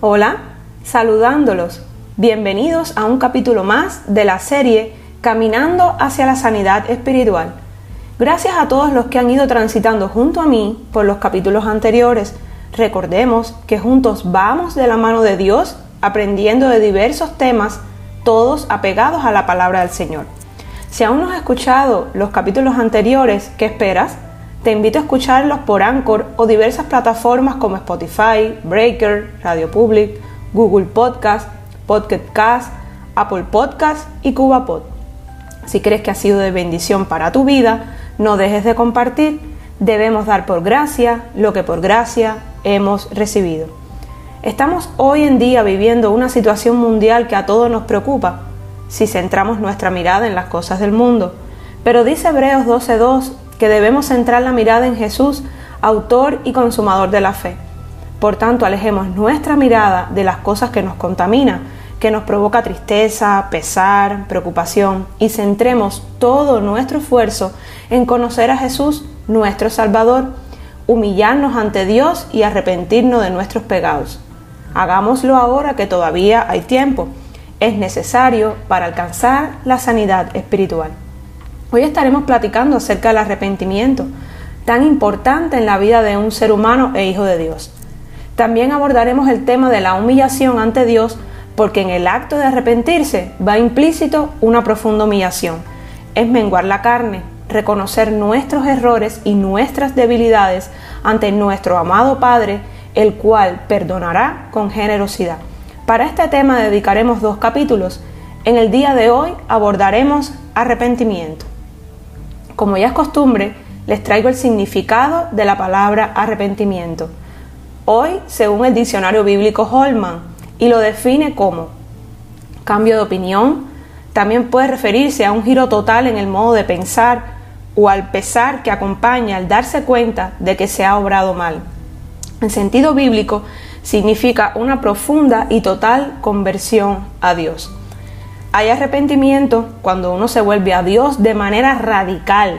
Hola, saludándolos. Bienvenidos a un capítulo más de la serie Caminando hacia la Sanidad Espiritual. Gracias a todos los que han ido transitando junto a mí por los capítulos anteriores. Recordemos que juntos vamos de la mano de Dios aprendiendo de diversos temas, todos apegados a la palabra del Señor. Si aún no has escuchado los capítulos anteriores, ¿qué esperas? Te invito a escucharlos por Anchor o diversas plataformas como Spotify, Breaker, Radio Public, Google Podcast, Podcast, Apple Podcast y CubaPod. Si crees que ha sido de bendición para tu vida, no dejes de compartir. Debemos dar por gracia lo que por gracia hemos recibido. Estamos hoy en día viviendo una situación mundial que a todos nos preocupa si centramos nuestra mirada en las cosas del mundo. Pero dice Hebreos 12.2 que debemos centrar la mirada en Jesús, autor y consumador de la fe. Por tanto, alejemos nuestra mirada de las cosas que nos contaminan, que nos provoca tristeza, pesar, preocupación, y centremos todo nuestro esfuerzo en conocer a Jesús, nuestro Salvador, humillarnos ante Dios y arrepentirnos de nuestros pecados. Hagámoslo ahora que todavía hay tiempo. Es necesario para alcanzar la sanidad espiritual. Hoy estaremos platicando acerca del arrepentimiento, tan importante en la vida de un ser humano e hijo de Dios. También abordaremos el tema de la humillación ante Dios, porque en el acto de arrepentirse va implícito una profunda humillación. Es menguar la carne, reconocer nuestros errores y nuestras debilidades ante nuestro amado Padre, el cual perdonará con generosidad. Para este tema dedicaremos dos capítulos. En el día de hoy abordaremos arrepentimiento. Como ya es costumbre, les traigo el significado de la palabra arrepentimiento. Hoy, según el diccionario bíblico Holman, y lo define como cambio de opinión, también puede referirse a un giro total en el modo de pensar o al pesar que acompaña al darse cuenta de que se ha obrado mal. En sentido bíblico, significa una profunda y total conversión a Dios. Hay arrepentimiento cuando uno se vuelve a Dios de manera radical.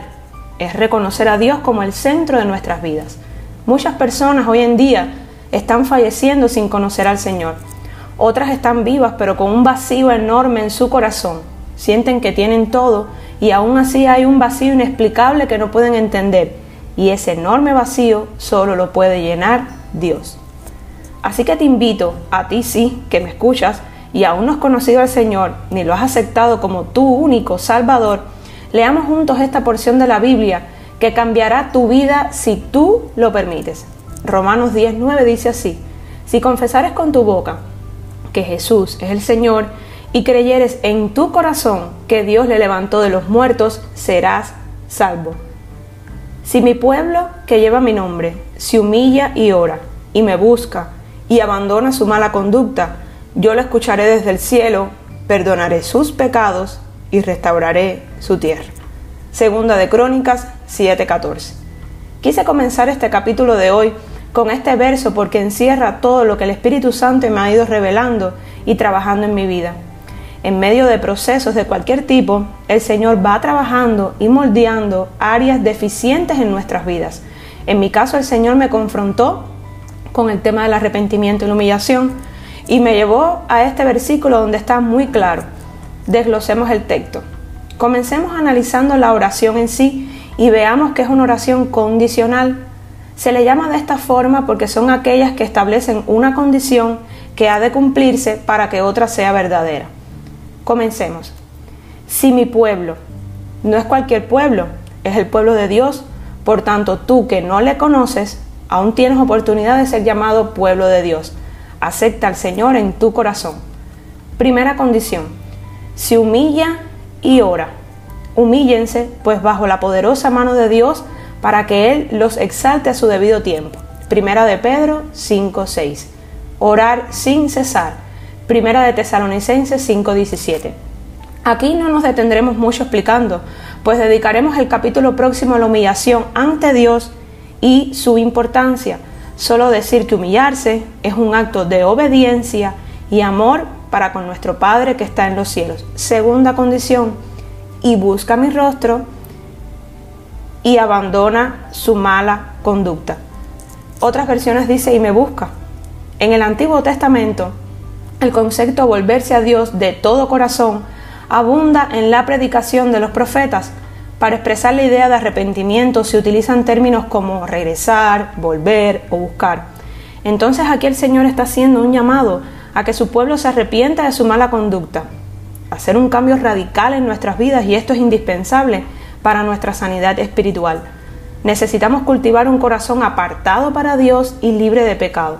Es reconocer a Dios como el centro de nuestras vidas. Muchas personas hoy en día están falleciendo sin conocer al Señor. Otras están vivas pero con un vacío enorme en su corazón. Sienten que tienen todo y aún así hay un vacío inexplicable que no pueden entender. Y ese enorme vacío solo lo puede llenar Dios. Así que te invito, a ti sí, que me escuchas, y aún no has conocido al Señor ni lo has aceptado como tu único Salvador, leamos juntos esta porción de la Biblia que cambiará tu vida si tú lo permites. Romanos 10.9 dice así, si confesares con tu boca que Jesús es el Señor y creyeres en tu corazón que Dios le levantó de los muertos, serás salvo. Si mi pueblo que lleva mi nombre se humilla y ora y me busca y abandona su mala conducta, yo lo escucharé desde el cielo, perdonaré sus pecados y restauraré su tierra. Segunda de Crónicas 7:14. Quise comenzar este capítulo de hoy con este verso porque encierra todo lo que el Espíritu Santo me ha ido revelando y trabajando en mi vida. En medio de procesos de cualquier tipo, el Señor va trabajando y moldeando áreas deficientes en nuestras vidas. En mi caso, el Señor me confrontó con el tema del arrepentimiento y la humillación, y me llevó a este versículo donde está muy claro. Desglosemos el texto. Comencemos analizando la oración en sí y veamos que es una oración condicional. Se le llama de esta forma porque son aquellas que establecen una condición que ha de cumplirse para que otra sea verdadera. Comencemos. Si mi pueblo, no es cualquier pueblo, es el pueblo de Dios, por tanto tú que no le conoces, aún tienes oportunidad de ser llamado pueblo de Dios. Acepta al Señor en tu corazón. Primera condición, se humilla y ora. Humíllense pues bajo la poderosa mano de Dios para que Él los exalte a su debido tiempo. Primera de Pedro 5.6. Orar sin cesar. Primera de Tesalonicenses 5.17. Aquí no nos detendremos mucho explicando, pues dedicaremos el capítulo próximo a la humillación ante Dios y su importancia. Solo decir que humillarse es un acto de obediencia y amor para con nuestro Padre que está en los cielos. Segunda condición, y busca mi rostro y abandona su mala conducta. Otras versiones dice y me busca. En el Antiguo Testamento, el concepto volverse a Dios de todo corazón abunda en la predicación de los profetas. Para expresar la idea de arrepentimiento se utilizan términos como regresar, volver o buscar. Entonces aquí el Señor está haciendo un llamado a que su pueblo se arrepienta de su mala conducta, hacer un cambio radical en nuestras vidas y esto es indispensable para nuestra sanidad espiritual. Necesitamos cultivar un corazón apartado para Dios y libre de pecado.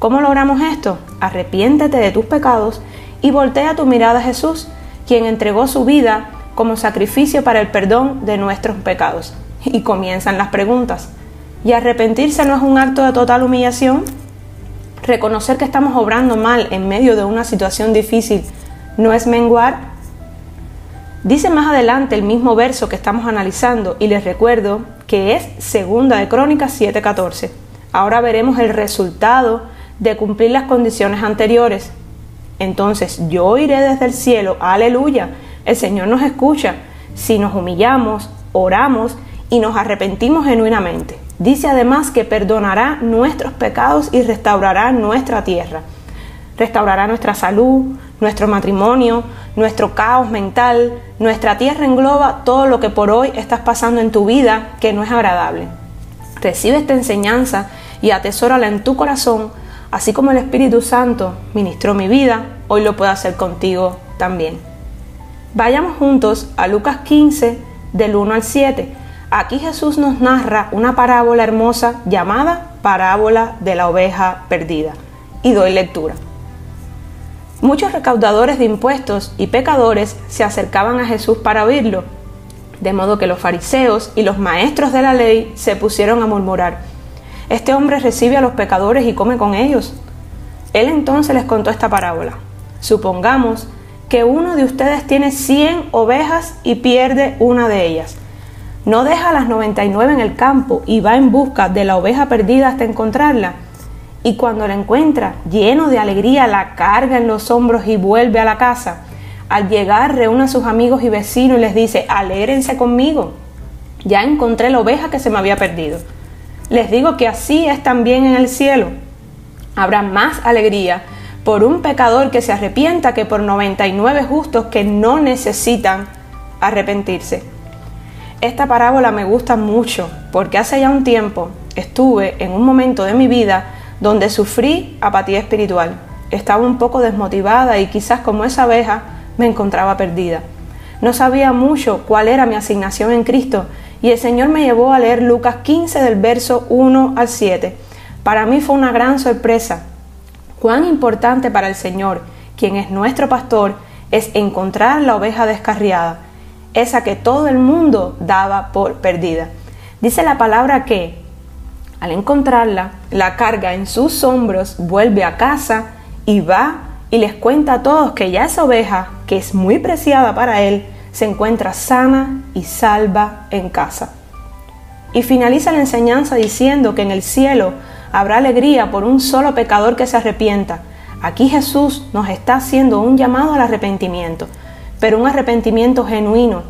¿Cómo logramos esto? Arrepiéntete de tus pecados y voltea tu mirada a Jesús, quien entregó su vida como sacrificio para el perdón de nuestros pecados. Y comienzan las preguntas. ¿Y arrepentirse no es un acto de total humillación? ¿Reconocer que estamos obrando mal en medio de una situación difícil no es menguar? Dice más adelante el mismo verso que estamos analizando y les recuerdo que es segunda de Crónicas 7:14. Ahora veremos el resultado de cumplir las condiciones anteriores. Entonces yo iré desde el cielo, aleluya, el Señor nos escucha si nos humillamos, oramos y nos arrepentimos genuinamente. Dice además que perdonará nuestros pecados y restaurará nuestra tierra. Restaurará nuestra salud, nuestro matrimonio, nuestro caos mental. Nuestra tierra engloba todo lo que por hoy estás pasando en tu vida que no es agradable. Recibe esta enseñanza y atesórala en tu corazón, así como el Espíritu Santo ministró mi vida, hoy lo puede hacer contigo también. Vayamos juntos a Lucas 15, del 1 al 7 Aquí Jesús nos narra una parábola hermosa llamada parábola de la oveja perdida. Y doy lectura. Muchos recaudadores de impuestos y pecadores se acercaban a Jesús para oírlo, de modo que los fariseos y los maestros de la ley se pusieron a murmurar, Este hombre recibe a los pecadores y come con ellos. Él entonces les contó esta parábola. Supongamos que uno de ustedes tiene 100 ovejas y pierde una de ellas no deja las 99 en el campo y va en busca de la oveja perdida hasta encontrarla. Y cuando la encuentra, lleno de alegría, la carga en los hombros y vuelve a la casa. Al llegar, reúne a sus amigos y vecinos y les dice, alégrense conmigo. Ya encontré la oveja que se me había perdido. Les digo que así es también en el cielo. Habrá más alegría por un pecador que se arrepienta que por 99 justos que no necesitan arrepentirse. Esta parábola me gusta mucho porque hace ya un tiempo estuve en un momento de mi vida donde sufrí apatía espiritual. Estaba un poco desmotivada y quizás como esa abeja me encontraba perdida. No sabía mucho cuál era mi asignación en Cristo y el Señor me llevó a leer Lucas 15 del verso 1 al 7. Para mí fue una gran sorpresa. Cuán importante para el Señor, quien es nuestro pastor, es encontrar la oveja descarriada esa que todo el mundo daba por perdida. Dice la palabra que al encontrarla, la carga en sus hombros, vuelve a casa y va y les cuenta a todos que ya esa oveja, que es muy preciada para él, se encuentra sana y salva en casa. Y finaliza la enseñanza diciendo que en el cielo habrá alegría por un solo pecador que se arrepienta. Aquí Jesús nos está haciendo un llamado al arrepentimiento pero un arrepentimiento genuino,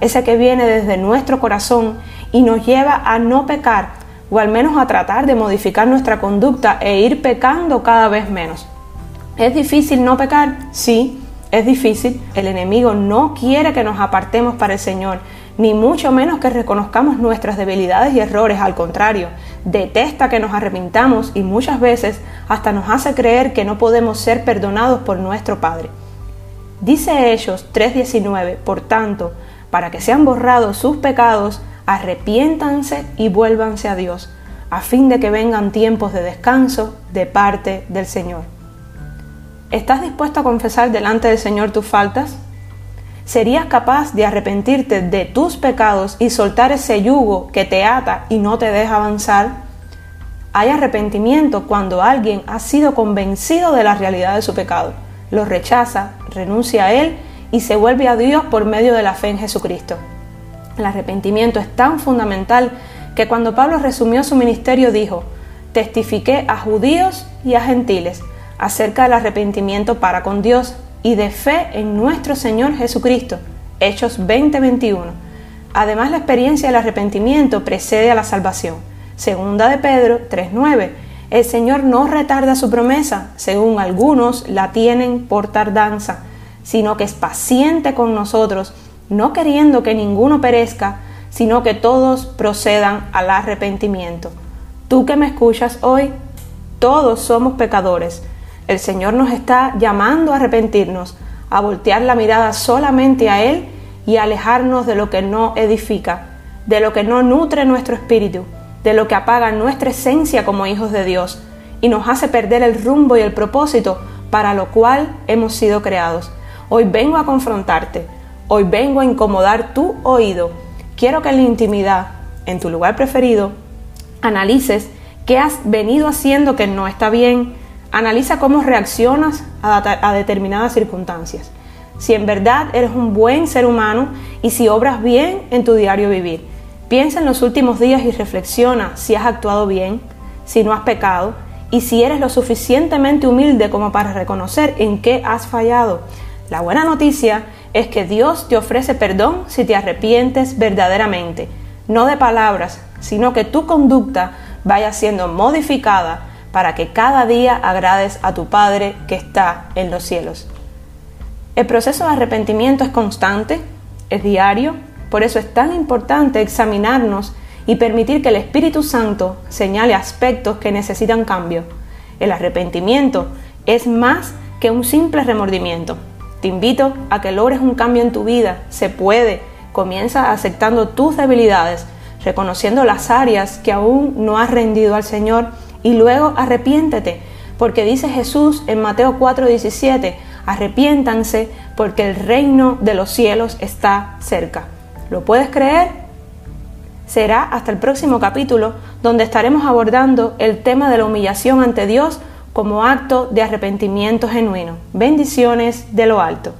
ese que viene desde nuestro corazón y nos lleva a no pecar o al menos a tratar de modificar nuestra conducta e ir pecando cada vez menos. ¿Es difícil no pecar? Sí, es difícil. El enemigo no quiere que nos apartemos para el Señor, ni mucho menos que reconozcamos nuestras debilidades y errores. Al contrario, detesta que nos arrepintamos y muchas veces hasta nos hace creer que no podemos ser perdonados por nuestro Padre. Dice ellos 3:19, por tanto, para que sean borrados sus pecados, arrepiéntanse y vuélvanse a Dios, a fin de que vengan tiempos de descanso de parte del Señor. ¿Estás dispuesto a confesar delante del Señor tus faltas? ¿Serías capaz de arrepentirte de tus pecados y soltar ese yugo que te ata y no te deja avanzar? Hay arrepentimiento cuando alguien ha sido convencido de la realidad de su pecado lo rechaza, renuncia a Él y se vuelve a Dios por medio de la fe en Jesucristo. El arrepentimiento es tan fundamental que cuando Pablo resumió su ministerio dijo, testifiqué a judíos y a gentiles acerca del arrepentimiento para con Dios y de fe en nuestro Señor Jesucristo. Hechos 20:21. Además, la experiencia del arrepentimiento precede a la salvación. Segunda de Pedro 3.9. El Señor no retarda su promesa, según algunos la tienen por tardanza, sino que es paciente con nosotros, no queriendo que ninguno perezca, sino que todos procedan al arrepentimiento. Tú que me escuchas hoy, todos somos pecadores. El Señor nos está llamando a arrepentirnos, a voltear la mirada solamente a Él y a alejarnos de lo que no edifica, de lo que no nutre nuestro espíritu, de lo que apaga nuestra esencia como hijos de Dios y nos hace perder el rumbo y el propósito para lo cual hemos sido creados. Hoy vengo a confrontarte, hoy vengo a incomodar tu oído. Quiero que en la intimidad, en tu lugar preferido, analices qué has venido haciendo que no está bien, analiza cómo reaccionas a, determinadas circunstancias. Si en verdad eres un buen ser humano y si obras bien en tu diario vivir. Piensa en los últimos días y reflexiona si has actuado bien, si no has pecado y si eres lo suficientemente humilde como para reconocer en qué has fallado. La buena noticia es que Dios te ofrece perdón si te arrepientes verdaderamente, no de palabras, sino que tu conducta vaya siendo modificada para que cada día agrades a tu Padre que está en los cielos. El proceso de arrepentimiento es constante, es diario, por eso es tan importante examinarnos y permitir que el Espíritu Santo señale aspectos que necesitan cambio. El arrepentimiento es más que un simple remordimiento. Te invito a que logres un cambio en tu vida. Se puede. Comienza aceptando tus debilidades, reconociendo las áreas que aún no has rendido al Señor y luego arrepiéntete, porque dice Jesús en Mateo 4:17, arrepiéntanse porque el reino de los cielos está cerca. ¿Lo puedes creer? Será hasta el próximo capítulo donde estaremos abordando el tema de la humillación ante Dios como acto de arrepentimiento genuino. Bendiciones de lo alto.